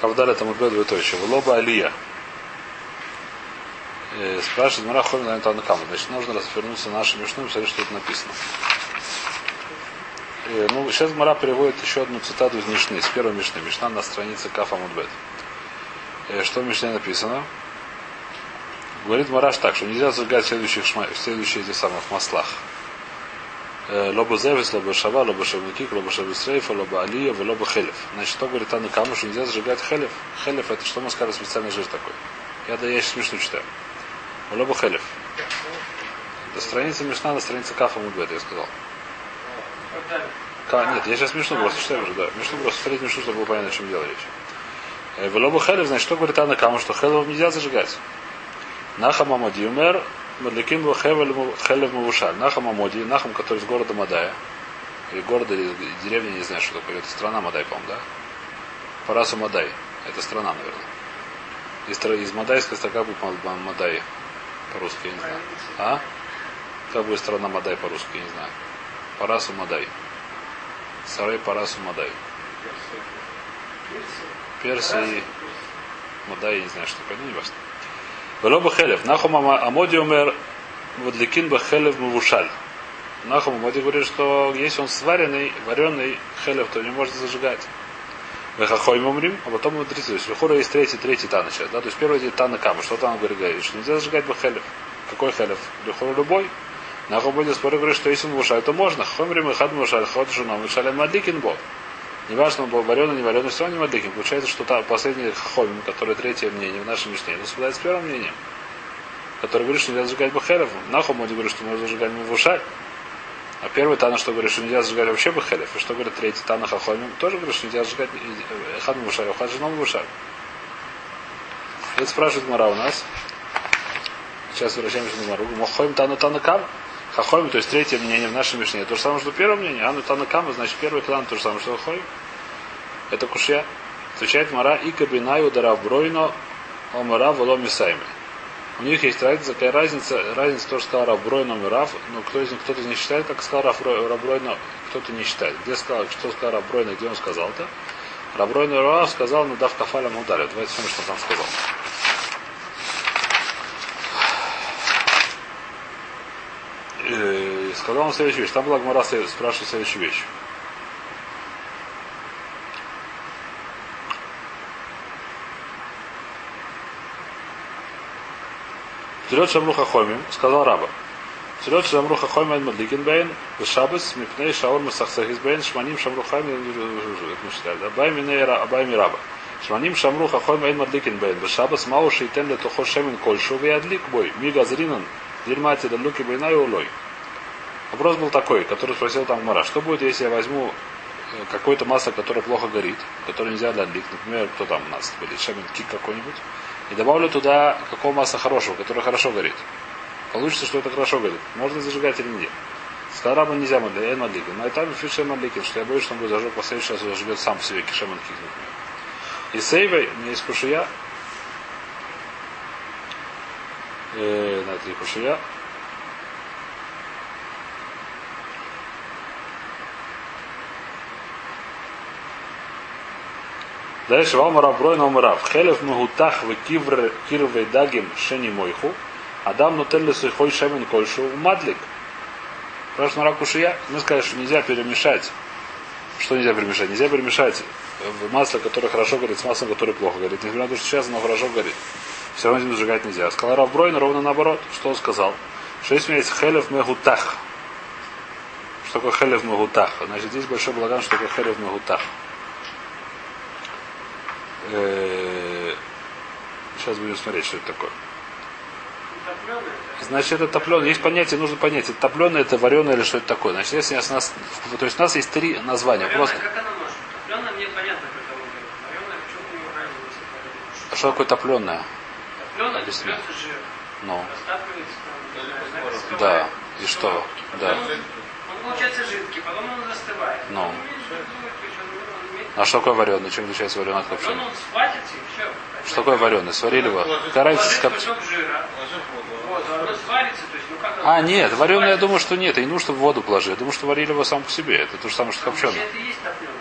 Кавдаля там убьет двоеточие. Лоба Алия. Э, спрашивает Мара Хомин на Антона Каму. Значит, нужно развернуться на нашу мишну и посмотреть, что тут написано. Э, ну, сейчас Мара приводит еще одну цитату из Мишны, из первой Мишны. Мишна на странице Кафа Мудбет. Э, что в Мишне написано? Говорит Мараш так, что нельзя зажигать следующих, шма... следующих этих самых маслах. Лоба Зевис, лоба Шава, лоба Шавникик, лоба Шависрейфа, лоба Алия, лоба Хелев. Значит, что говорит Анна Каму, что нельзя зажигать Хелев? Хелев это что мы сказали, специальный жир такой. Я да я сейчас смешно читаю. Лоба Хелев. Это страница Мишна на странице Кафа Мудбет, я сказал. Ка, нет, я сейчас смешно просто читаю уже, да. Смешно просто смотреть смешно, чтобы было понятно, о чем дело речь. Лоба Хелев, значит, что говорит Анна Каму, что Хелев нельзя зажигать. Нахам Амади умер, Мадликим Хелев Мавушаль. Нахам Амоди, Нахам, который из города Мадая. Или города, или деревня, не знаю, что такое. Это страна Мадай, по-моему, да? Парасу Мадай. Это страна, наверное. Из, из Мадайской строка будет Мадай по-русски, я не знаю. А? Как будет страна Мадай по-русски, я не знаю. Парасу Мадай. Сарай Парасу Мадай. Персии. Мадай, я не знаю, что такое, ну не важно. Велоба Хелев. Нахум Амоди умер Вадликин Бахелев Мавушаль. Нахум Амоди говорит, что если он сваренный, вареный хелев, то не может зажигать. Вехахойм умрим, а потом мудрецы. То есть Вехура есть третий, третий тана сейчас. Да? То есть первый день тана кама. Что там говорит? Что нельзя зажигать бахелев. Какой хелев? Вехура любой. Нахум Амоди споры говорит, что если он то можно. Хоймрим и хад мавушаль, ход жуном, мавушаль Мадликин Бог. Неважно, он был вареный, не вареный, все равно не мадликин. Получается, что последний хохомим, который третье мнение в нашем мишне, это совпадает с первым мнением. Который говорит, что нельзя зажигать бахелев. Нахум Моди говорит, что можно зажигать мавушаль. А первый Тана, что говорит, что нельзя зажигать вообще бахелев. И что говорит третий Тана Хахомим, тоже говорит, что нельзя зажигать хад мавушаль, а хад женом мавушаль. Это спрашивает Мара у нас. Сейчас возвращаемся на Мару. Мохоим Тана Тана Кам. Хахоим, то есть третье мнение в нашем Мишне. То же самое, что первое мнение. Ану Танакама, значит первый клан то же самое, что Хахоим. Это кушья. Отвечает Мара и кабинаю дарав бройно омара воломи сайми. У них есть разница, какая разница, разница тоже сказал Рабройно Мирав, но кто из них, кто-то них считает, как сказал Рабройно, кто-то не считает. Где сказал, что сказал Рабройно, где он сказал-то? Рабройно Мирав сказал, ну дав кафаля ударит. Давайте смотрим, что он там сказал. И сказал он следующую вещь. Там была Гмара спрашивает следующую вещь. Вперед Шамруха Хомим, сказал раба. Вперед Шамруха Хомим Ад Мадликин Бейн, Шабас, Мипней, Шаор, Масахсахис Бейн, Шманим Шамруха мы читали, Абай Минейра, Абай Мираба. Шманим Шамруха Хомим Ад Мадликин Бейн, Шабас Мау Шейтен Летухо Шемин Кольшу, Виадлик Бой, Мига Зринан, Дельмати Далуки Бейна и Улой. Вопрос был такой, который спросил там Мара, что будет, если я возьму какое-то масло, которое плохо горит, которое нельзя длить, например, кто там у нас были, шемин кик какой-нибудь, и добавлю туда какого масла хорошего, которое хорошо горит. Получится, что это хорошо горит. Можно зажигать или нет. Сказал Раба нельзя мадли, эн мадликин. Но это фишер мадликин, что я боюсь, что он будет зажег, последующий раз заживет сам в себе кишеман кик, например. И сейвой, меня есть кушия. Э, на это кушия. Дальше вам раброй но мрав. Хелев мгутах в кивр кирвей дагим шени мойху. Адам нутелли сухой шемен кольшу мадлик. Спрашивает Мара Кушия. Мы сказали, что нельзя перемешать. Что нельзя перемешать? Нельзя перемешать масло, которое хорошо горит, с маслом, которое плохо горит. Несмотря на то, что сейчас оно хорошо горит. Все равно этим зажигать нельзя. Сказал Равбройн ровно наоборот. Что он сказал? Что если у меня есть хелев мегутах. Что такое хелев мегутах? Значит, здесь большой благан, что такое хелев мегутах. Сейчас будем смотреть, что это такое. Значит, это топленое. Есть понятие, нужно понять, это топленое, это вареное или что это такое. Значит, если у нас, то есть у нас есть три названия. Вареное, Просто... как оно может? Топленое мне понятно, как оно говорит. Вареное, в чем не разница? А что такое топленое? Объясни. берется жир. Ну, да. И что? Да. Он получается жидкий, потом он застывает. Ну. А что такое вареное? Чем отличается вареное от копченого? Что такое вареное? Сварили его? Разница с коп-? А, нет, вареное я думаю, что нет. И не нужно в воду положить. Я думаю, что варили его сам по себе. Это то же самое, что копченое.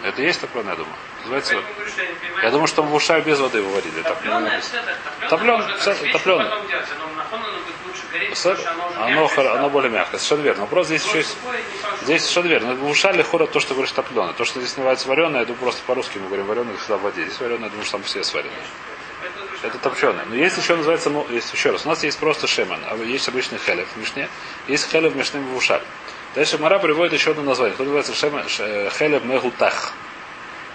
Это есть топленое. Топленое, я думаю. Называется, я я думаю, что в ушах без воды выводили. Топленое, топлёное. потом делать, оно оно оно более мягкое. Совершенно верно. Вопрос здесь еще есть. Здесь совершенно верно. В ушале хора то, что говоришь топленое. То, что здесь называется вареное, я думаю, просто по-русски мы говорим вареное всегда в воде. Здесь вареное, я думаю, что там все сварены. Это топченое. Но есть еще называется, ну, есть еще раз. У нас есть просто шемен, а есть обычный хелев в Мишне, есть хелев в Мишне в ушале. Дальше Мара приводит еще одно название, которое называется хелев мегутах.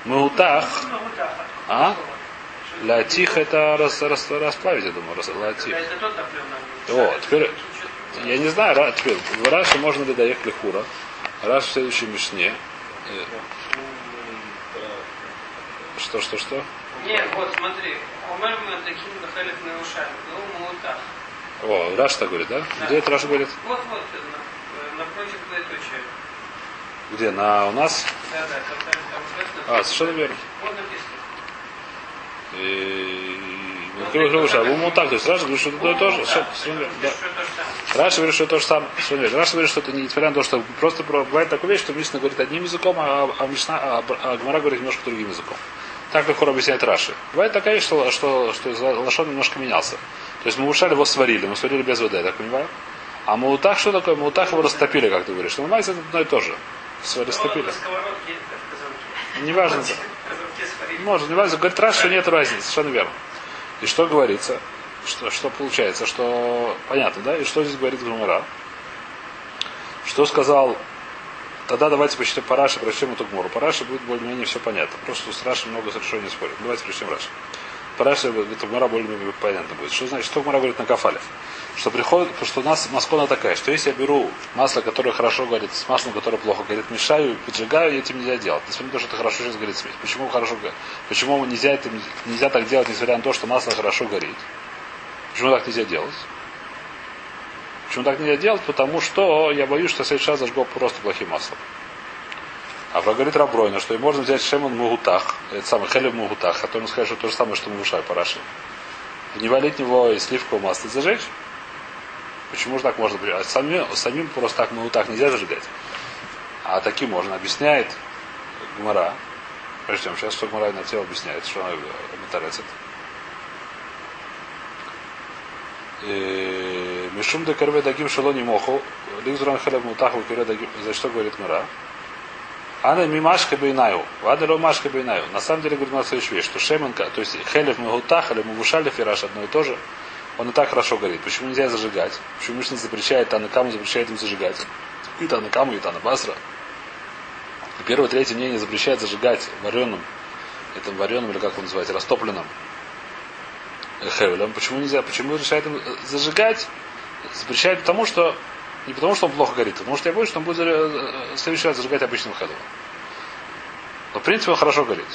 Мегутах, а? Латих это рас, рас- расплавить, я думаю, рас, латих. О, теперь, я не знаю, теперь, в Раше можно ли доехать Хура. Раш в следующей Мишне. Э, Что, что, что? Нет, вот смотри. Омер мы таким дахалев на ушами. Ну, так. О, Раш так говорит, да? Где это Раша говорит? Вот, вот, на- напротив двоеточия. Где? На у нас? Да, да, там, там, там написано. А, совершенно верно. Вот написано. И... ну, так, то есть Раши говорит, что это то же. Раши говорит, что это то же самое. Раши говорит, что это не несмотря на то, что просто про- бывает такая вещь, что Мишна говорит одним языком, а, а, Мишна, а, а Гмара говорит немножко другим языком. Так легко объясняет Раши. Бывает такая вещь, что, что, что לשון немножко менялся. То есть מבושל его сварили, мы сварили без воды, я так понимаю. А מהותך что такое? מהותך его растопили, как ты говоришь. Но это одно и то же. Сва- Растопили. На сковородке, как в казанке. Неважно. В казанке сварили. Может, не важно. Говорит Раши, что нет разницы, совершенно верно. И что говорится? Что, что получается? Что понятно, да? И что здесь говорит Гумара? Что сказал? Тогда давайте посчитаем по Раши, прочтем эту Гмору. По Раши будет более-менее все понятно. Просто с Раши много совершенно не спорим. Давайте прочтем Раши. По Раши эта Гмора более-менее понятно будет. Что значит? Что Гмора говорит на Кафалев? Что приходит, что у нас маскона такая, что если я беру масло, которое хорошо горит, с маслом, которое плохо горит, мешаю, поджигаю, этим нельзя делать. Несмотря на то, что это хорошо сейчас горит смесь. Почему хорошо горит? Почему нельзя, это, нельзя так делать, несмотря на то, что масло хорошо горит? Почему так нельзя делать? Почему так нельзя делать? Потому что я боюсь, что следующий раз зажгу просто плохим маслом. А говорит Рабройна, что и можно взять шемон мугутах, это самый хелев мугутах, который скажет, что то же самое, что мушаль параши. Не валить него и сливковое масло зажечь. Почему же так можно? А самим, самим просто так мугутах нельзя зажигать. А таким можно. Объясняет Гмара. Прочтем сейчас, что Гмара на тело объясняет, что она метарецит. Мишум де карве дагим шелони моху, лигзуран хелев мутаху кире дагим, за что говорит Мара? Ана мимашка бейнаю, вада ло машка бейнаю. На самом деле говорит у нас следующую вещь, что шеменка, то есть хелев мегутах или мувушалев и раш одно и то же, он и так хорошо горит. Почему нельзя зажигать? Почему Мишна запрещает, Танакаму запрещает им зажигать? И Танакаму, и Танабасра. Первое, третье мнение запрещает зажигать вареным, этим вареным, или как его называть, растопленным хевелем. Почему нельзя? Почему разрешает им зажигать? Запрещает потому, что не потому, что он плохо горит, потому что я боюсь, что он будет э, в следующий раз зажигать обычным хевелем. Но в принципе он хорошо горит.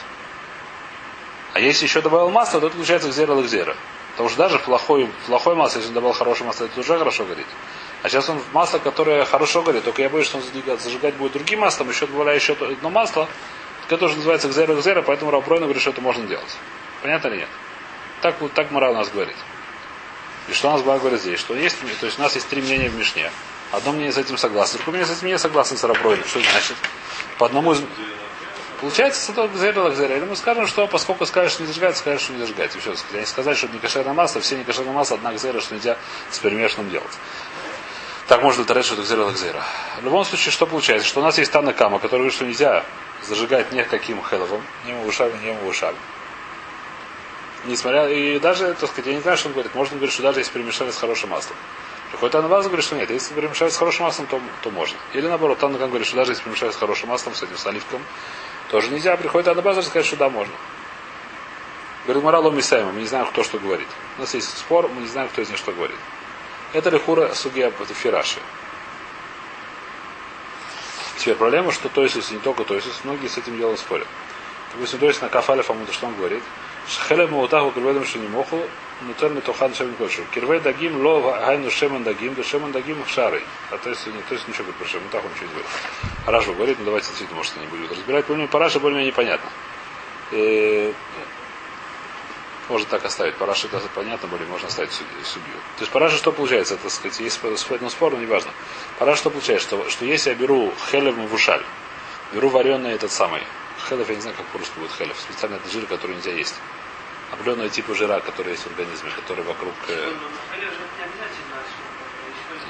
А если еще добавил масло, то это получается гзера гзера. Потому что даже плохое, плохое масло, если он добавил хорошее масло, это уже хорошо горит. А сейчас он масло, которое хорошо горит, только я боюсь, что он зажигать, будет другим маслом, еще добавляя еще одно масло, которое называется гзера гзера, поэтому Рабройна говорит, что это можно делать. Понятно или нет? Так, вот так Мара у нас говорит. И что нас Мара говорит здесь? Что есть, то есть у нас есть три мнения в Мишне. Одно мнение с этим согласно, другое мнение с этим не согласно с Рабройным. Что значит? По одному из... Получается, с этого гзера лакзера. Или мы скажем, что поскольку скажешь, что не зажигать, скажешь, что не зажигать. Еще раз, не сказать, что не кошерное масло, все не кошерное масло, одна гзера, что нельзя с перемешанным делать. Так можно утверждать, что это гзера лакзера. В любом случае, что получается? Что у нас есть Тана Кама, который говорит, что нельзя зажигать никаким хеловым, ни мавушами, ни мавушами. Несмотря, и даже, так сказать, я не знаю, что он говорит. Можно говорить, что даже если перемешали с хорошим маслом. Приходит Анабаз говорит, что нет, если перемешать с хорошим маслом, то, то можно. Или наоборот, Танакам говорит, что даже если перемешать с хорошим маслом, с этим с оливком, тоже нельзя. Приходит Анабаз и сказать, что да, можно. Говорит, моралом Мисаема, мы не знаем, кто что говорит. У нас есть спор, мы не знаем, кто из них что говорит. Это Лихура Сугия Фираши. Теперь проблема, что Тойсус, не только Тойсус, многие с этим делом спорят. Допустим, Тойсус на Кафале Фамута, что он говорит? Шхелем Маутаху Кирведом Шинимоху, Нутер Метохан Шемен Кольшу. Кирвей Дагим Ло Гайну Шемен Дагим, да Шемен Дагим Шарой. А то есть, не, то есть ничего говорит про Шемен Таху, ничего не говорит. Раша говорит, ну давайте действительно, может, не будет разбирать. Более по Раше более-менее понятно. И, можно так оставить. По Раше это понятно, более можно оставить судью. То есть по Раше что получается? Это, сказать, есть спор, спор, но неважно. По Раше что получается? Что, что если я беру хелев в ушаль, беру вареный этот самый Хелев, я не знаю, как по-русски будет хелев. Специально это жир, который нельзя есть. Определенного типа жира, который есть в организме, который вокруг... э, Ну,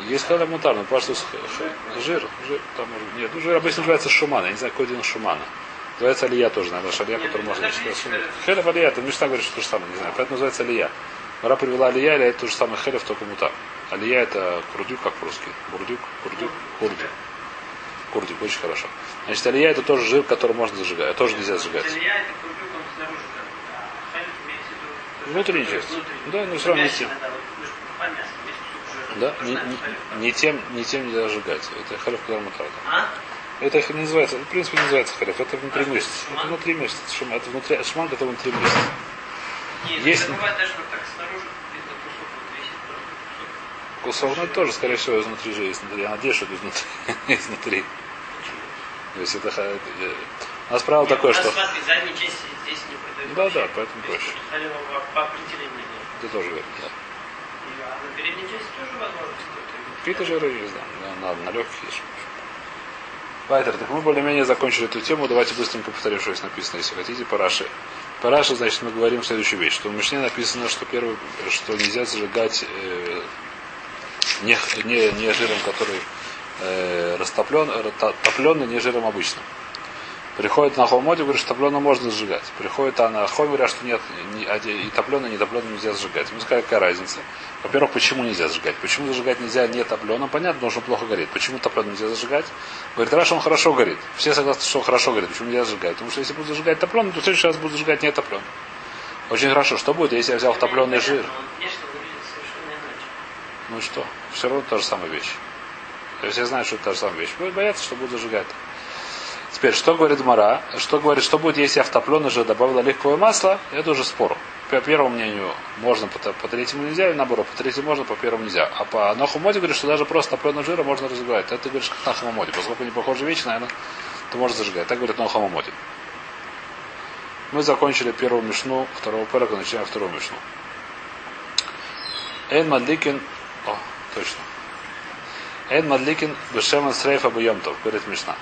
что Есть хелев мутар, но просто жир, жир, там нет, ну, жир обычно называется шумана, я не знаю, какой день шумана. Называется алия тоже, наверное, шалия, Нет, который можно считать хелев. Алия, это Мишна говорит, что то же самое, не знаю, поэтому называется алия. Мара привела алия, или это то же самое хелев, только мутар. Алия это курдюк, как по-русски. Бурдюк, курдюк, курдюк. Курдюк, очень хорошо. Значит, алия это тоже жир, который можно зажигать, тоже нельзя зажигать. Илья это курдюк, снаружи а. Внутренняя часть. Да, ну, всё равно не Мясо тем. есть. Да, не, не- не тем, не тем нельзя зажигать. Это который мутар. А? Это их не называется, в принципе не называется хелев, это внутри А, мышц. Это внутри мышц, это шуман, это внутри, шуман, который внутри мышц. Нет, Есть- это бывает даже вот так снаружи где-то кусок вот висит просто кусок. Кусок, ну это тоже, скорее всего, изнутри же изнутри. Я надеюсь, что это изнутри. изнутри. То есть это, э, у нас правило Нет, такое, что... Да, да, поэтому То есть проще. Ты тоже говоришь, да. А на передней части тоже возможно. Какие-то жиры, не знаю, на, на, легких ешь. Вайтер, так мы более-менее закончили эту тему. Давайте быстренько повторим, что здесь написано, если хотите, по Раши. По Раши, значит, мы говорим следующую вещь, что в Мишне написано, что первое, что нельзя зажигать э, не, не, не жиром, который э, растоплен, топленый, не жиром обычным. Приходит на Хомоде, говорит, что топленый можно сжигать. Приходит а на Хоме, говорят, что нет, ни- а и топленый, и не топленый нельзя сжигать. Мы сказали, какая разница. Во-первых, почему нельзя зажигать? Почему зажигать нельзя не топленым? Понятно, потому что он плохо горит. Почему топленым нельзя зажигать? Говорит, Раша, он хорошо горит. Все согласны, что он хорошо горит. Почему нельзя зажигать? Потому что если буду зажигать топленым, то в следующий раз буду зажигать не топленым. Очень хорошо. Что будет, если я взял топленый жир? Ну и что? Все равно та же самая вещь. То есть я знаю, что это та же самая вещь. Будет бояться, что буду зажигать. Теперь, что говорит Мара? Что говорит, что будет, если топленый же добавил оливковое масло? Это уже спор. По первому мнению можно, по, по третьему нельзя, или наоборот, по третьему можно, по первому нельзя. А по Нахумоде говорит, что даже просто топленого жира можно разжигать. Это ты говоришь, как на Хамамоде. Поскольку не похожи вещи, наверное, то можно зажигать. Так говорит на Хамамоде. Мы закончили первую мишну, второго пэрога, начинаем вторую мишну. Эйн Мадликин... О, точно. Эйн Мадликин Бешемен Срейфа Бьемтов, говорит Мишна.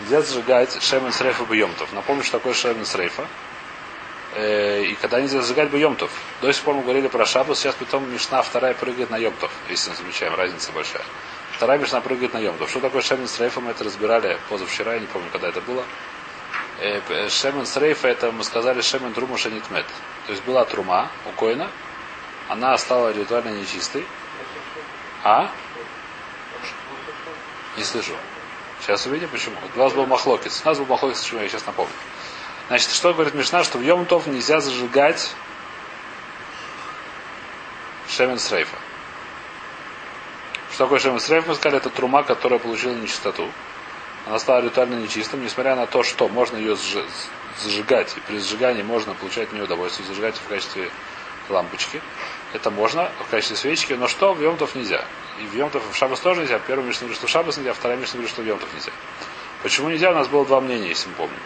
Нельзя зажигать Шемен Срейфа Бьемтов. Напомню, что такое Шемен Срейфа. Э, и когда нельзя зажигать Бьемтов. До сих пор мы говорили про Шабус, сейчас потом Мишна вторая прыгает на Йомтов, если мы замечаем, разница большая. Вторая Мишна прыгает на Йомтов. Что такое Шемен Срейфа, мы это разбирали позавчера, я не помню, когда это было. Э, п- Шемен Срейфа, это мы сказали Шемен Трума Шенитмет. То есть была трума у Коина, она стала ритуально нечистой. А? Не слышу. Сейчас увидим, почему. У вас был махлокис. У нас был махлокис, почему я сейчас напомню. Значит, что говорит Мишна, что в Йомтов нельзя зажигать Шемен Срейфа. Что такое Шемен Срейф? Мы сказали, это трума, которая получила нечистоту. Она стала ритуально нечистым, несмотря на то, что можно ее зажигать, и при сжигании можно получать от нее удовольствие, зажигать в качестве лампочки. Это можно в качестве свечки, но что в Йомтов нельзя. И в Йомтов в Шабас тоже нельзя. Первый Мишна говорит, что в Шабас нельзя, вторая Мишна говорит, что в Йомтов нельзя. Почему нельзя? У нас было два мнения, если мы помним.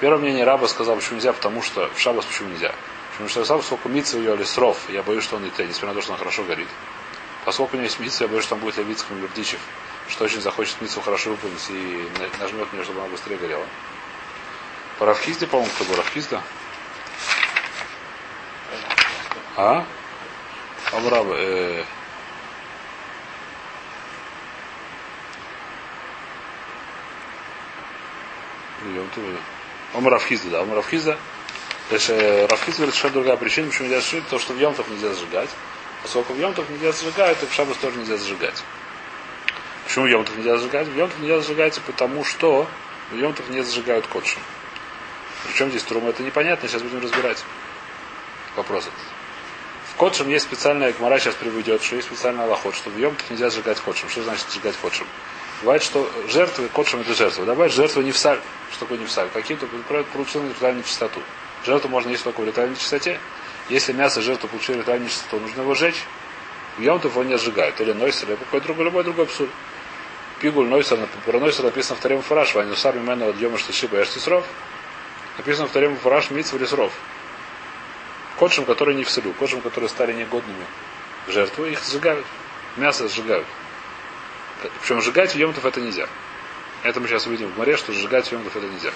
Первое мнение раба сказал, почему нельзя, потому что в Шабас почему нельзя. Потому что сам сколько митцев ее или сров, я боюсь, что он не те, несмотря на то, что он хорошо горит. Поскольку у него есть митцва, я боюсь, что он будет левицким Юрдичев, что очень захочет митцву хорошо выполнить и на- нажмет мне, чтобы она быстрее горела. По Равхизде, по-моему, кто был Равхизда? А? Амраба, э... Йом Тов. Омар Равхизда, да, Омар Равхизда. Равхизда говорит, что другая причина, почему нельзя зажигать, то, что в Йомтов нельзя зажигать. Поскольку в Йомтов нельзя зажигать, то в Шабас тоже нельзя зажигать. Почему в Йомтов нельзя зажигать? В Йомтов нельзя зажигать, потому что в Йомтов не зажигают котшем. Причем здесь трума, это непонятно, сейчас будем разбирать. Вопрос этот. В Котшем есть специальная, Гмара сейчас приведет, что есть специальный аллахот, что в Йомтов нельзя сжигать Котшем. Что значит сжигать Котшем? Бывает, что жертвы, Котшем это жертва. Бывает жертвы не в саль. Что такое не в саль? Какие-то получили ритуальную чистоту. Жертву можно есть только в ритуальной чистоте. Если мясо жертвы получили ритуальную чистоту, нужно его сжечь. В Йомтов его не сжигают. Или нойсер, или какой-то другой, любой другой псуль. Пигуль нойсер, про нойсер написано в втором фараш, ваню сами мэна от йома штишиба эштисров. Написано в втором фараш митцв лесров. Котшем, которые не в селю, котшем, которые стали негодными в жертву, их сжигают. Мясо сжигают. Причем сжигать в Йомтов это нельзя. Это мы сейчас увидим в море, что сжигать в Йомтов это нельзя.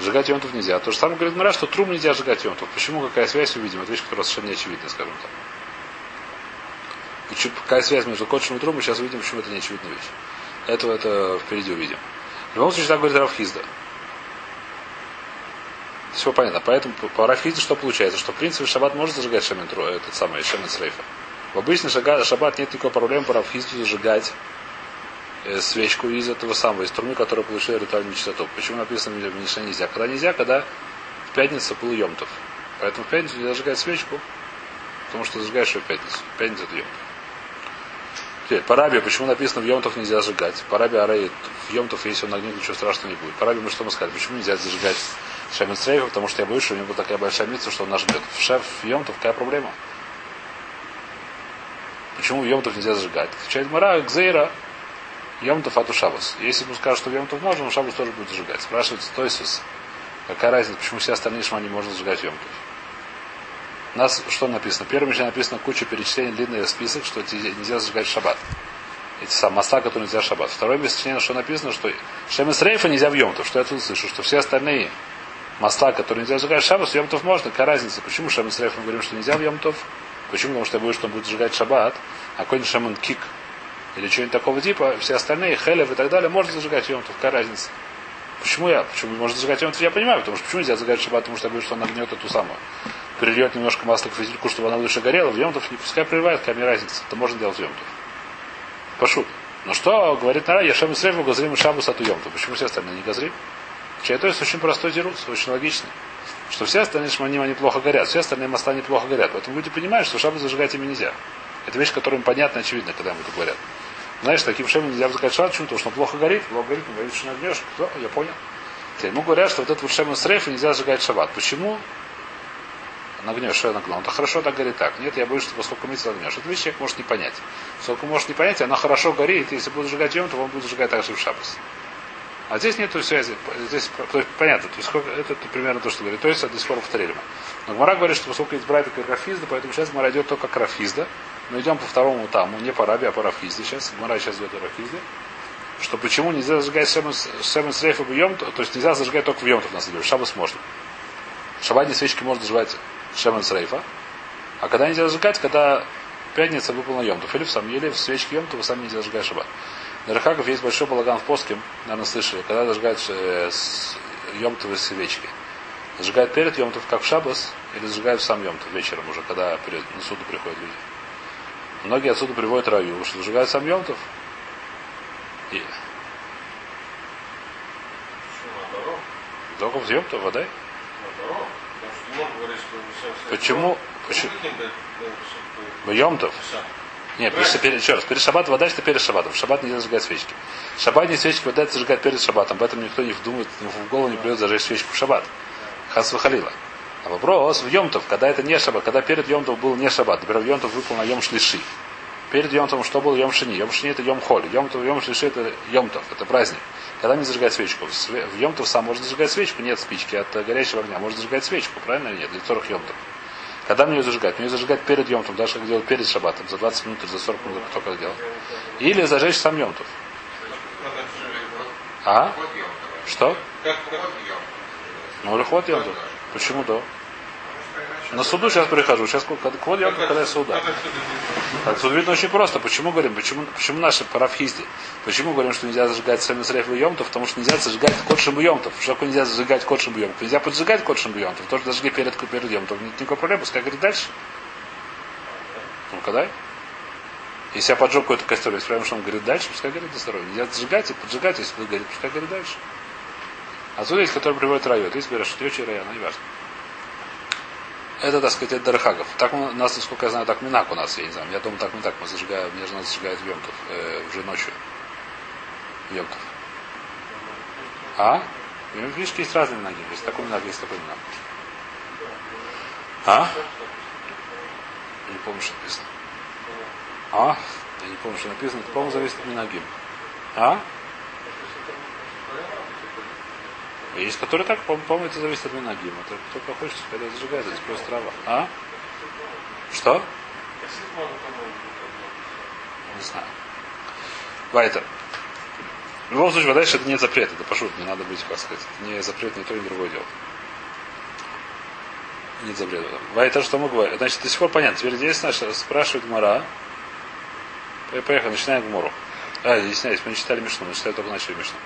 Сжигать Йомтов нельзя. То же самое говорит Мара, что трум нельзя сжигать Йомтов. Почему? Какая связь увидим? Это вещь, которая совершенно не очевидна, скажем так. Почему, какая связь между Кодшем и Трумом, сейчас увидим, почему это не очевидная вещь. Этого это впереди увидим. В любом случае, так говорит Рафхизда. Все понятно. Поэтому по Рафхизде что получается? Что в принципе шаббат может зажигать шементру, этот самый шемен срейфа. В обычный шаббат нет никакой проблемы по Рафхизду зажигать э, свечку из этого самого, из трумы, которая получила ритуальную чистоту. Почему написано в Мишне нельзя? Когда нельзя, когда в пятницу был Йомтов. Поэтому в пятницу нельзя зажигать свечку, потому что зажигаешь ее в пятницу. В пятницу это Йомтов. Теперь, по Рабе, почему написано в Йомтов нельзя зажигать? По Рабе Арей, в Йомтов, если он нагнет, ничего страшного не будет. По Рабе мы что мы сказали? Почему нельзя зажигать Шемен Стрейфа? Потому что я боюсь, что у него была такая большая мица, что он нажмет. В шеф Йомтов какая проблема? Почему в Йомтов нельзя зажигать? Отвечает Мара, Гзейра, Йомтов ату Шабас. Если ему скажут, что в Йомтов можно, он тоже будет зажигать. Спрашивается, Тойсус, какая разница, почему все остальные шмани можно зажигать Йомтов? У нас что написано? Первым еще написано куча перечислений, длинный список, что нельзя зажигать шаббат. Эти сам масла, которые нельзя шаббат. Второе перечисление, что написано, что шемес рейфа нельзя в Йомтов. Что я тут слышу? Что все остальные масла, которые нельзя зажигать в шаббат, Йомтов можно. Какая разница? Почему шемес рейфа мы говорим, что нельзя в Йомтов? Почему? Потому что я боюсь, что он будет зажигать шаббат, а какой-нибудь шамен кик или что-нибудь такого типа, все остальные, хелев и так далее, можно зажигать в Йомтов. Какая разница? Почему я? Почему можно зажигать Йомтов, я понимаю, потому что почему нельзя зажигать шаббат, потому что я боюсь, что он нагнет эту самую прильет немножко масла к фитильку, чтобы она лучше горела, в Йомтов не пускай прерывает, какая мне разница. Это можно делать в Йомтов. Пошут. Но что говорит Нара, я шам Исрефу газрим и шабус от Йомтов. Почему все остальные не газрим? Чай то есть очень простой дерус, очень логичный. Что все остальные шманим, они плохо горят, все остальные масла неплохо горят. Поэтому люди понимают, что шабус зажигать ими нельзя. Это вещь, которая им понятна, очевидна, когда им это говорят. Знаешь, таким шемом нельзя зажигать шаббат, почему? Потому что он плохо горит, плохо горит, он говорит, что нагнешь. Кто? Я понял. Теперь ему говорят, что вот этот вот шемен срейфа нельзя зажигать шаббат. Почему? нагнешь, что я. Он то хорошо так говорит так. Нет, я боюсь, что поскольку митцва нагнешь. Это вещь человек может не понять. Поскольку может не понять, она хорошо горит, если будет сжигать йом, то он будет сжигать так же в шабас. А здесь нет связи. Здесь то есть, понятно. То есть, это, это примерно то, что говорит. То есть, до сих пор повторили. Но Гмара говорит, что поскольку есть брайта как Рафизда, поэтому сейчас Гмара идет только как Рафизда. Мы идем по второму таму, не по Раби, а по Рафизде сейчас. Гмара сейчас идет о Рафизде. Что почему нельзя зажигать Шемон Срейфа в Йом, то есть нельзя зажигать только в Йом, на самом деле. Шабас можно. Шабатные свечки можно зажигать Шемен Срейфа. А когда нельзя зажигать, когда пятница выпала Йомтов. Или в самом деле в свечке Йомтова сам нельзя зажигать шаббат. На Рахаков есть большой балаган в Поске, наверное, слышали, когда зажигают э, Йомтовые свечки. Зажигают перед Йомтов, как в Шабас, или зажигают в сам Йомтов вечером уже, когда перед, на суду приходят люди. Многие отсюда приводят раю, что зажигают сам Йомтов. И... Только в Йомтов, вода? Почему? Почему? Йомтов? Нет, перед, еще раз, перед шаббатом вода, это перед шаббатом. В шаббат нельзя зажигать свечки. В шаббатные свечки вода зажигать перед шаббатом. Об этом никто не вдумает, в голову не придет зажечь свечку в шаббат. Хас выхалила. А вопрос в Йомтов, когда это не шаббат, когда перед Йомтов был не шаббат, например, Йомтов выпал на Йом Шлиши. Перед Йомтом что был Йом Шини? Йом Шини это Йом Холь. Йомтов, Йом Шлиши это Йомтов, это праздник. Когда мне зажигать свечку? В Йомтов сам можно зажигать свечку, нет спички от горящего огня. Можно зажигать свечку, правильно или нет? Для 40 Йомтов. Когда мне ее зажигать? Мне ее зажигать перед Йомтом, даже как делать перед шабатом, за 20 минут или за 40 минут, кто как делал. Или зажечь сам Йомтов. А? Что? Ну, ход Йомтов. Почему да? На суду сейчас прихожу. Сейчас код я когда я суда. Отсюда видно очень просто. Почему говорим? Почему, почему наши парафхизды? Почему говорим, что нельзя зажигать сами срейф йомтов? Потому что нельзя зажигать кодшим йомтов. Что такое нельзя зажигать кодшим йомтов? Нельзя поджигать кодшим йомтов. Тоже зажги перед, перед йомтов. Нет никакой проблемы. Пускай говорит дальше. Ну-ка дай. Если я поджег какой-то костер, если прямо что он говорит дальше, пускай говорит здоровье. Нельзя зажигать и поджигать, если вы говорите, пускай говорит дальше. Отсюда есть, который приводит райот. Есть говорят, что тречий район, не важно. Это, так сказать, это Дархагов. Так у нас, насколько я знаю, так Минак у нас, я не знаю. Я думаю, так так. Мы зажигаем, мне жена зажигает в Йомков, э, уже ночью. Йомков. А? В книжке есть разные ноги. Есть такой минак, есть такой минак. А? Я не помню, что написано. А? Я не помню, что написано. Это, по-моему, зависит от минагим. А? Есть, которые так, по-моему, это зависит от Минагима. Это кто хочет, когда зажигает, это просто трава. А? Что? Не знаю. Вайтер. В любом случае, дальше это не запрет, это пошут, не надо быть, как сказать, это не запрет ни то, ни другое дело. Не запрет. Вай то, что мы говорим. Значит, до сих пор понятно. Теперь здесь наш спрашивает Мара. Поехали, начинаем Гмору. А, извиняюсь, мы не читали Мишну, мы читали только начали Мишну.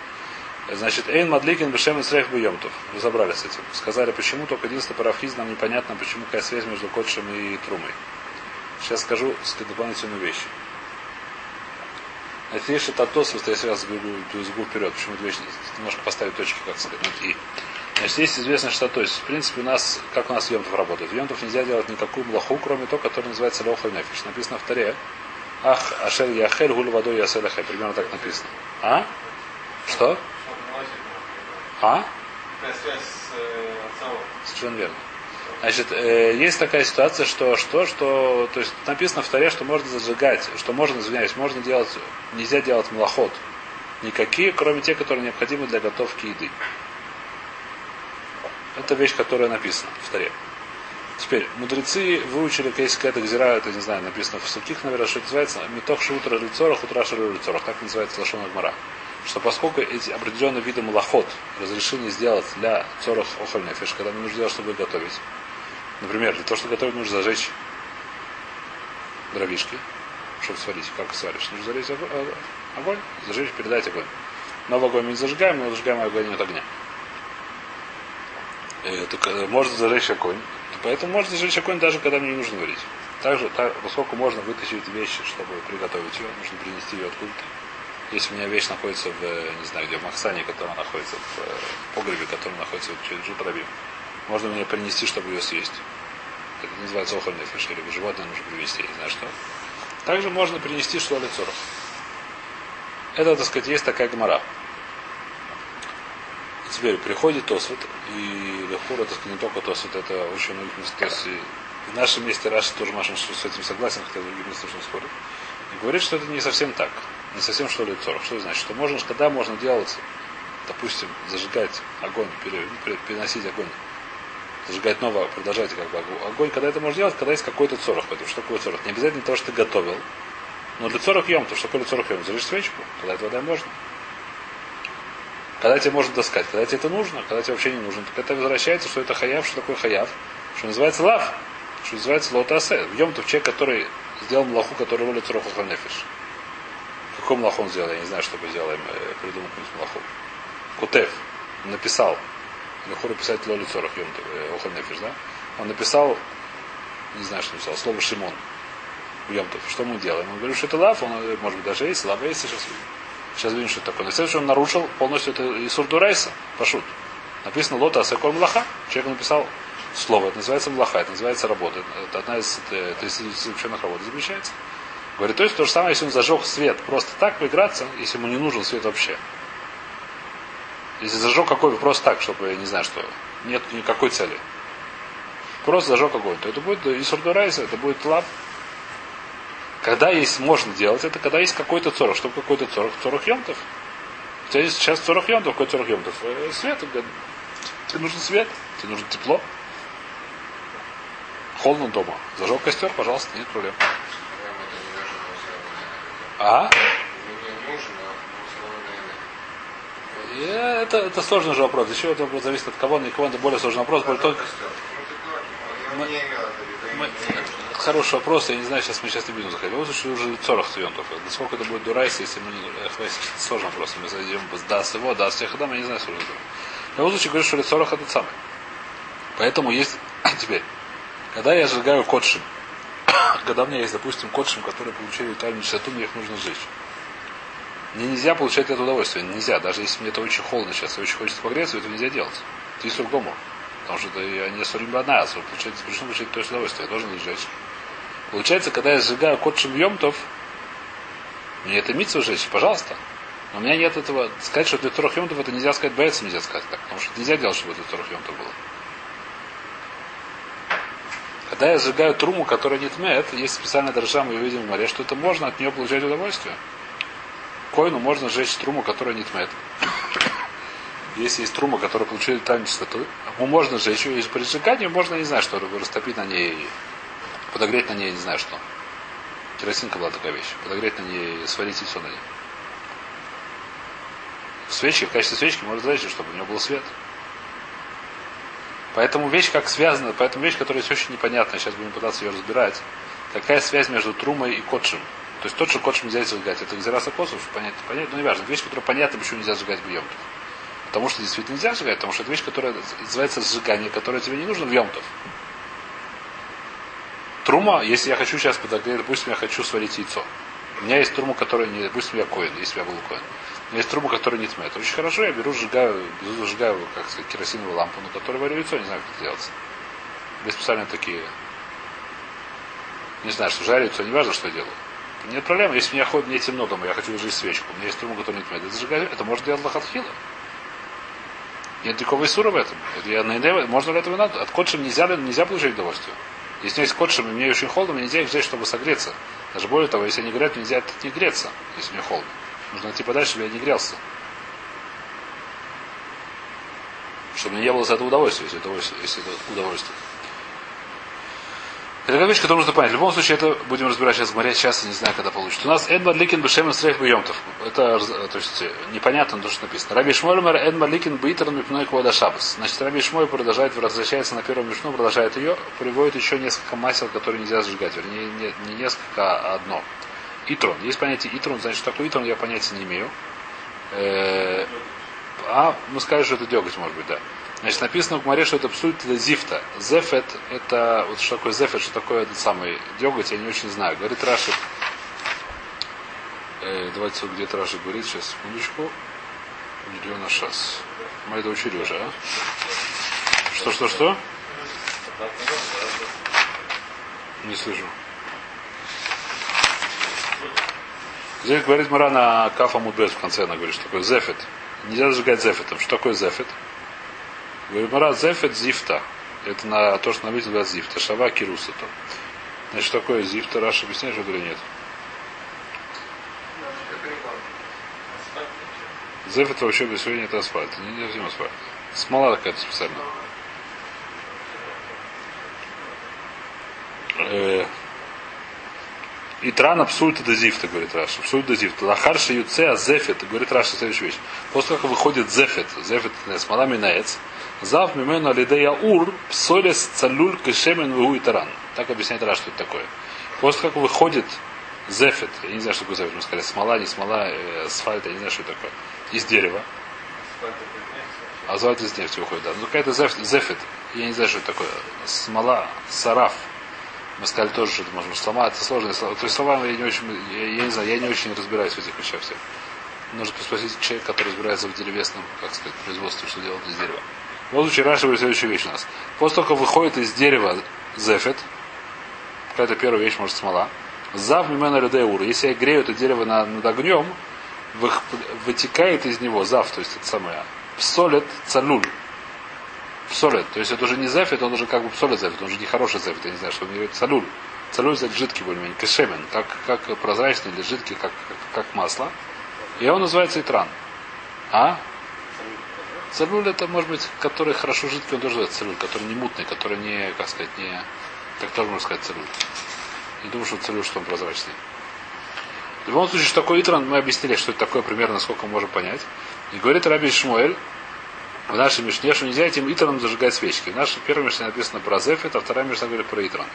Значит, Эйн Мадликин Бешем Исрейх Буемтов. Разобрались с этим. Сказали, почему, только единственное парафиз нам непонятно, почему какая связь между Котшем и Трумой. Сейчас скажу дополнительную вещь. Это есть что-то Татос, я сразу говорю, сгу вперед, почему эту вещь немножко поставить точки, как сказать, над И. Значит, есть известно, что то есть, в принципе, у нас, как у нас Йомтов работает. Йомтов нельзя делать никакую млаху, кроме того, который называется Леохаль Нефиш. Написано в Таре. Ах, Ашер Яхель Гуль водой Яселахе. Примерно так написано. А? Что? А? Совершенно верно. Значит, э, есть такая ситуация, что, что, что, то есть написано в таре, что можно зажигать, что можно, извиняюсь, можно делать, нельзя делать млоход. Никакие, кроме тех, которые необходимы для готовки еды. Это вещь, которая написана в таре. Теперь, мудрецы выучили, если какая-то гзира, это, не знаю, написано в суких, наверное, что это называется, метох шутра лицорах, утра шару лицорах, так называется лошон гмара что поскольку эти определенные виды малоход разрешили сделать для цорах охольнефиш, когда мне нужно делать, чтобы готовить. Например, для того, чтобы готовить, нужно зажечь дровишки, чтобы сварить. Как сваришь? Нужно зажечь огонь, зажечь, передать огонь. Но в огонь мы не зажигаем, но зажигаем огонь от огня. Э, так, э, можно зажечь огонь. Поэтому можно зажечь огонь даже когда мне не нужно варить. Также, так, поскольку можно вытащить вещи, чтобы приготовить ее, нужно принести ее откуда-то. Если у меня вещь находится в, не знаю, где в Махсане, которая находится в э, погребе, который находится в Джутрабим, можно мне принести, чтобы ее съесть. Это называется охольный фиш, или животное нужно привезти, я не знаю что. Также можно принести что ли цоров. Это, так сказать, есть такая гмора. Теперь приходит Тосфот, и Лехура, так сказать, не только Тосфот, это очень многих местах. В нашем месте Раши тоже Машин с этим согласен, хотя в других местах очень спорит. И говорит, что это не совсем так не совсем что ли цоров. Что значит? Что можно, когда можно делать, допустим, зажигать огонь, переносить огонь, зажигать новое, продолжать как бы огонь, когда это можно делать, когда есть какой-то цорох. Поэтому что такое цорох? Не обязательно то, что ты готовил. Но для цорох ем, то что такое цорох ем? Зажечь свечку, когда это вода можно. Когда тебе можно таскать, когда тебе это нужно, когда тебе вообще не нужно. Так это возвращается, что это хаяв, что такое хаяв, что называется лав, что называется лотасе. В йом человек, который сделал млаху, который ролит цороху ханефиш. Какой млах он сделал? Я не знаю, что мы сделаем. Э, придумал какую-нибудь млаху. Кутев написал. Лехура писать Лоли Цорах э, Охольнефиш, да? Он написал, не знаю, что написал, слово Шимон. Йомтов. Что мы делаем? Он говорит, что это лав, он, э, может быть, даже есть, лав есть, сейчас. Сейчас видим, что это такое. На следующий он нарушил полностью это Исур Дурайса, пошут. Написано Лота Асакор Млаха. Человек написал слово, это называется млаха, это называется работа. Это одна из 30 запрещенных работ. Запрещается. Говорит, то есть то же самое, если он зажег свет просто так поиграться, если ему не нужен свет вообще. Если зажег какой просто так, чтобы, я не знаю, что нет никакой цели. Просто зажег огонь, то это будет и сурдурайса, это будет лап. Когда есть, можно делать, это когда есть какой-то цорох. Что какой-то цорох? Цорох емтов. У тебя есть сейчас цорох емтов, какой цорох емтов? Э, свет. Тебе нужен свет, тебе нужно тепло. Холодно дома. Зажег костер, пожалуйста, нет проблем. А? Это, это сложный же вопрос. Еще это зависит от кого, кого это более сложный вопрос. Более только... Мы, мы, хороший вопрос, я не знаю, сейчас мы сейчас не будем заходить. Вот что уже 40 студентов. Насколько это будет дурайс, если мы не... Эх, сложный вопрос. Мы зайдем даст его, даст всех дам, я не знаю, что это. В любом случае говорю, что 40 это самое. Поэтому есть теперь, когда я сжигаю котшин, когда у меня есть, допустим, котшим, которые получили ритуальную чистоту, мне их нужно сжечь. Мне нельзя получать это удовольствие. Нельзя. Даже если мне это очень холодно сейчас и очень хочется погреться, это нельзя делать. Ты с другому. Потому что это я не сорим одна, а получается, запрещено получать то же удовольствие. Я должен сжечь. Получается, когда я сжигаю котшим емтов, мне это митцва сжечь, пожалуйста. Но у меня нет этого. Сказать, что для трех емтов это нельзя сказать, бояться нельзя сказать так. Потому что нельзя делать, чтобы для трех емтов было. Когда я сжигаю труму, которая не тмет, есть специальная дрожжа, мы видим в море, что это можно от нее получать удовольствие. Коину можно сжечь труму, которая не тмет. Если есть трума, которая получает тайну чистоту, ему можно сжечь ее, и при сжигании можно, не знаю, что, растопить на ней, подогреть на ней, не знаю что. Керосинка была такая вещь. Подогреть на ней, сварить яйцо на ней. свечки, в качестве свечки можно зажечь, чтобы у него был свет. Поэтому вещь как связана, поэтому вещь, которая есть очень непонятная, сейчас будем пытаться ее разбирать. Какая связь между трумой и котшем? То есть тот, что котшем нельзя сжигать, это гзираса косов, понять, понять, но не важно. Вещь, которая понятна, почему нельзя сжигать в емтов. Потому что действительно нельзя сжигать, потому что это вещь, которая называется сжигание, которое тебе не нужно в емтов. Трума, если я хочу сейчас подогреть, допустим, я хочу сварить яйцо. У меня есть трума, которая не, допустим, я коин, если я был коин. У меня есть трума, которая не тьма. Это очень хорошо, я беру, сжигаю, сжигаю, как сказать, керосиновую лампу, на которой варю яйцо, не знаю, как это делается. Есть специально такие, не знаю, что жарю яйцо, не важно, что я делаю. Нет проблем, если меня ходит, мне темно дома, я хочу зажечь свечку, у меня есть трума, которая не тьма. Это зажигаю, это может делать лохатхила. Нет никакого исура в этом. Это я, можно ли этого надо? От котшем нельзя, нельзя получать удовольствие. Если у меня есть котшем, и мне очень холодно, мне нельзя их взять, чтобы согреться. Даже более того, если они горят, нельзя не греться, если мне холодно. Нужно идти подальше, чтобы я не грелся. Чтобы мне не было за это удовольствия, если это удовольствие. Если это удовольствие. Это такая вещь, которую нужно понять. В любом случае, это будем разбирать сейчас море, сейчас не знаю, когда получится. У нас Эдмар Ликин Бешемен Стрейф Бьемтов. Это, то есть, непонятно то, что написано. Раби Шмольмер Эдмар Ликин Бейтерн Мипной Квода Шабас. Значит, Раби Шмой продолжает, возвращается на первую мишну, продолжает ее, приводит еще несколько масел, которые нельзя сжигать. Вернее, не, не несколько, а одно. Итрон. Есть понятие Итрон, значит, что такое Итрон, я понятия не имею. Э, а мы скажем, что это деготь, может быть, да. Значит, написано в Гмаре, что это для зифта. Зефет, это, вот что такое зефет, что такое этот самый деготь, я не очень знаю. Говорит Раши, э, давайте вот где-то Раши говорит, сейчас, секундочку. Миллиона шас. Мы это учили уже, а? Что, что, что? Не слышу. Здесь говорит Мара на Кафа Мудбет в конце, она говорит, что такое зефет. Нельзя зажигать зефетом. Что такое зефет? Гаймара зефет зифта. Это на то, что на вид называется зифта. Шава кируса то. Значит, что такое зифта? Раш объясняешь, что или нет? Зефет вообще без сегодня это асфальт. Не, не совсем асфальт. Смола какая-то специальная. И трана псульта до зифта, говорит Раша. Псульта до зифта. Лахарша юце а зефет, говорит Раша следующую вещь. После как выходит зефет, зефет смола минаец, Зав мимену алидея ур псолес цалюль кешемен ву и таран. Так объясняет Раш, что это такое. После как выходит зефет, я не знаю, что такое зефет, мы сказали, смола, не смола, э, асфальт, я не знаю, что это такое, из дерева. Асфальт из нефти выходит, да. Ну какая-то зефет, зефет, я не знаю, что это такое. Смола, сараф. Мы сказали тоже, что это можно слова, это сложные слова. То есть слова я не очень, я, я не знаю, я не очень разбираюсь в этих вещах всех. Нужно спросить человека, который разбирается в деревесном, как сказать, производстве, что делать из дерева. В любом случае, Раша говорит следующую вещь у нас. После того, как выходит из дерева зефет, какая-то первая вещь, может, смола, зав мимена людеура, если я грею это дерево на, над огнем, вытекает из него зав, то есть это самое, псолет цалюль. Псолет, то есть это уже не зефет, он уже как бы псолет зефет, он уже не хороший зефет, я не знаю, что он говорит цалюль. Цалюль это жидкий более-менее, кешемен, как, как прозрачный или жидкий, как, как, как масло. И он называется итран. А? Целюль это может быть, который хорошо жидкий, он тоже называется целюль, который не мутный, который не, как сказать, не, как тоже можно сказать целюль. Не думаю, что целюль, что он прозрачный. В любом случае, что такое итран, мы объяснили, что это такое примерно, насколько мы можем понять. И говорит Раби Шмуэль, в нашей Мишне, что нельзя этим итраном зажигать свечки. В нашей первой Мишне написано про Зефет, а вторая Мишна говорит про итран.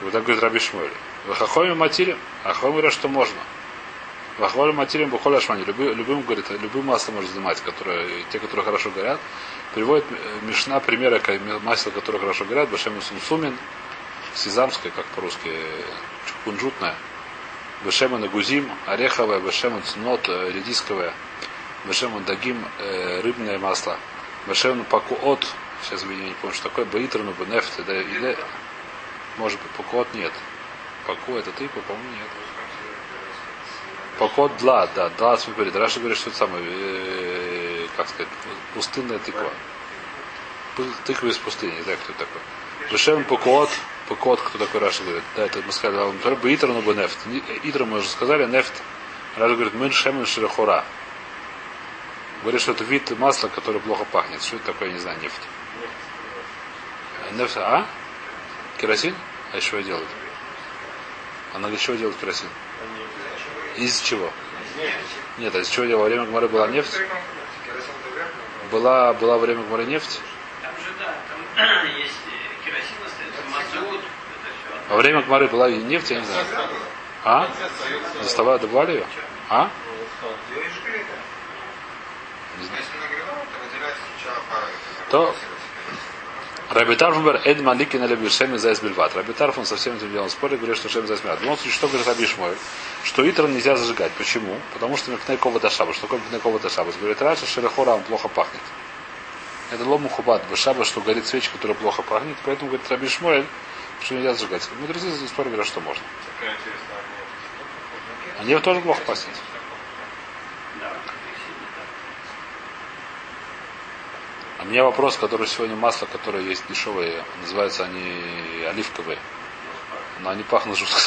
И вот так говорит Раби Шмуэль. В Хахоме матире, а Хахоме говорят, что можно. Вахвалю материем бухоля шмани. Любым, любым, говорит, любым маслом можно занимать, которые, те, которые хорошо горят. Приводит э, Мишна примеры масла, которые хорошо горят. Башем сумсумин, сезамское, как по-русски, кунжутное. Башема нагузим, ореховое, башема цнот, э, редисковое. Башема дагим, э, рыбное масло. Башема пакуот, сейчас я не помню, что такое, баитрну, бенефт, или, может быть, пакуот нет. Паку это ты, по-моему, нет. Поход дла, да, дла говорит. Раша говорит, что это самое, э, как сказать, пустынная тыква. Тыква из пустыни, не знаю, кто такой. Душевный покот, покот, кто такой Раша говорит. Да, это мы сказали, он бы итр, но бы нефт. Итр мы уже сказали, нефт. Раша говорит, мын шемен шерохора. Говорит, что это вид масла, который плохо пахнет. Что это такое, я не знаю, нефть. Нефть, а? Керосин? А из чего делают? Она для чего делает керосин? Из чего? Нет, а из чего делала? Во время Гмары была нефть? была, была время Гмары нефть? Там же, да, там есть э, керосин остается, мазут. Во время Гмары была нефть, я не знаю. А? Доставали, добывали ее? А? Ее и жгли, да. Не знаю. Если нагревал, то Раби Тарфунбер Эд Маликин или Бишеми Зайс Бельват. Раби Тарфун со всем этим делом спорит, говорит, что Шем Зайс Мят. В любом случае, что говорит Раби Шмой? Что Итрон нельзя зажигать. Почему? Потому что Мекней Кова Дашаба. Что такое Мекней Кова Дашаба? Говорит, раньше Шерехора он плохо пахнет. Это лому хубат башаба, что горит свечка, которая плохо пахнет. Поэтому говорит Раби Шмуэль, что нельзя зажигать. Мудрецы спорят, говорят, что можно. Нефть тоже плохо пахнет. Да, сильно, да. А у меня вопрос, который сегодня масло, которое есть дешевые, называются они оливковые. Но они пахнут жутко.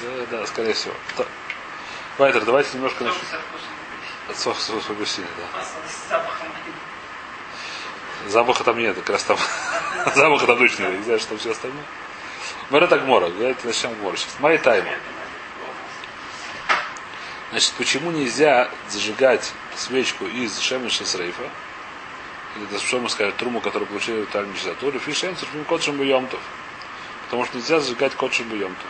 Да, да, скорее всего. Вайтер, давайте немножко начнем. со вкусом апельсина. Да. С малины. Запаха там нет, как раз там. Запаха там точно нет, не знаю, что все остальное. Мара так мора, давайте начнем гмора сейчас. Май тайма. Значит, почему нельзя зажигать свечку из шемеша срейфа, или да что мы скажем, труму, которую получили в Тальмиш Затуре, фишем сурфим кодшим буемтов. Потому что нельзя зажигать кодшим буемтов.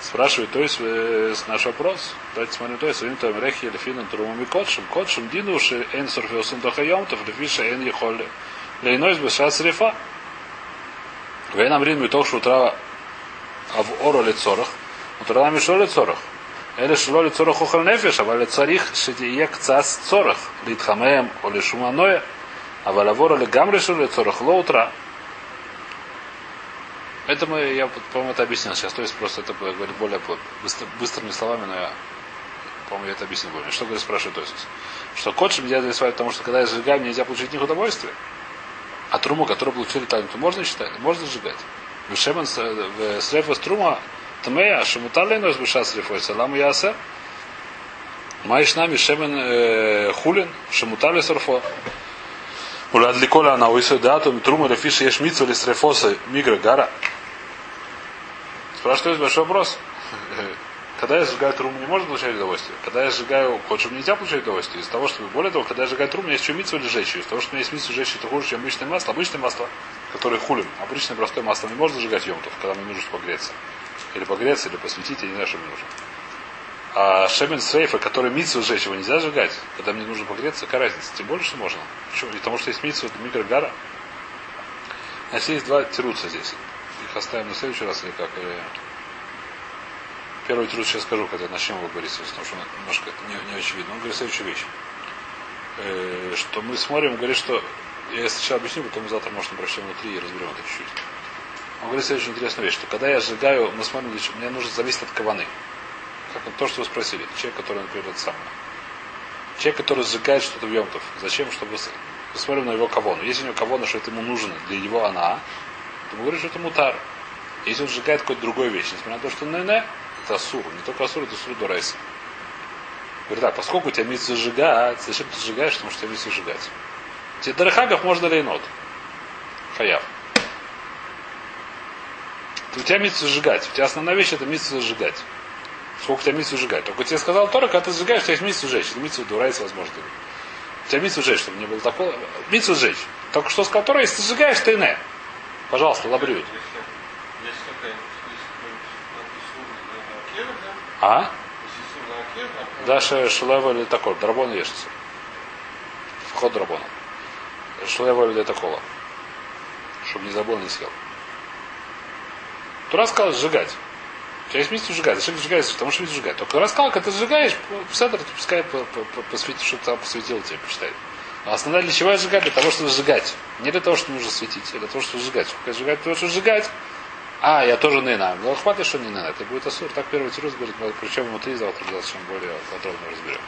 Спрашивает, то есть э, наш вопрос. Давайте смотрим, то есть им там рехи или финам трумами кодшим. Кодшим динуши эн сурфиосун доха емтов, лефиша эн ехолли. Лейнойс бы шас рифа. Вейнам рин мы только что утра а в оро лицорах, утра нам еще лицорах. Это Эли шулоли цорох ухальнефиш, а вали царих шидиек цас цорох. Литхамеем оли шуманоя, а валавор оли гамрешули цорох лоутра. Это мы, я, по-моему, это объяснил сейчас. То есть просто это говорит более быстр, быстрыми словами, но я, по-моему, я это объяснил более. Что говорит, спрашивает Тосис? Что котшем нельзя рисовать, потому что когда я сжигаю, мне нельзя получить них удовольствие. А труму, которую получили там, то можно считать? Можно сжигать. Э, в Шеман, в Срефа Трума тмея, шамуталейно с беша срефой, саламу ясе. Маиш нами шемен хулин, шамутали сорфо. Улад ликола она уису дату, трума рефиша еш митсу или срефоса мигра гара. Спрашивает большой вопрос. Когда я сжигаю труму, не может получать удовольствие. Когда я сжигаю котшем, нельзя получать удовольствие. Из-за того, что, более того, когда я сжигаю труму, у меня есть еще митсу или жечь. Из-за того, что у меня есть митсу жечь, это хуже, чем обычное масло. Обычное масло, которое хулин. Обычное простое масло не можно зажигать емтов, когда мне нужно погреться. Или погреться, или посветить, я не знаю, что мне нужно. А шемен сейфа, который митсу сжечь, его нельзя сжигать, когда мне нужно погреться, какая разница? Тем более, что можно. Почему? Потому что есть митсу, микрогара. Значит, есть два тируца здесь. Их оставим на следующий раз или как? Или... Первый тирус сейчас скажу, когда начнем его говорить, потому что он немножко не, не очевидно. Он говорит следующую вещь. Э, что мы смотрим, говорит, что я сначала объясню, потом завтра, мы прочтем внутри и разберем это чуть-чуть. Он говорит следующую интересную вещь, что когда я сжигаю, мы смотрим, для чего- мне нужно зависеть от каваны. Как то, что вы спросили. Человек, который, например, это самое. Человек, который сжигает что-то в Йомтов. Зачем? Чтобы... с- Мы смотрим на его кавону. Если у него кавона, что это ему нужно для его она, то мы говорим, что это мутар. Если он сжигает какую-то другую вещь, несмотря на то, что не это асур. Не только асур, это асур дурайса. Говорит, да, поскольку у тебя митсу сжигать, зачем ты сжигаешь, потому что тебя митсу сжигать. Тебе дарахагов можно лейнот. Хаяв. У тебя митсу сжигать. У тебя основная вещь это митсу сжигать. Сколько у тебя митсу сжигать. Только тебе сказал Тора, когда ты сжигаешь, у тебя есть митсу сжечь. Это митсу дурайса возможно. У тебя митсу сжечь, чтобы не было такого. Митсу сжечь. Только что сказал Тора, если ты сжигаешь, ты не. Пожалуйста, Акеве, да? А? А Даша Шулева или такой. Драбон ешется. Вход драбона. Шулева или такого. Чтобы не забыл, не съел. Тура сказал сжигать. Есть место сжигать. Зачем ты сжигаешь? Потому что не сжигать. Только сказал, когда ты сжигаешь, ты пускай по- по- по- посветит, чтобы там посветил тебе, почитай. А основная для чего сжигать? Для того, чтобы сжигать. Не для того, что нужно светить, а для того, чтобы сжигать. Я сжигать, того, чтобы сжигать. А, я тоже не знаю. Ну, хватит, что не надо. Это будет асур. Так первый тирус говорит, причем внутри завтра, чем более подробно разберем.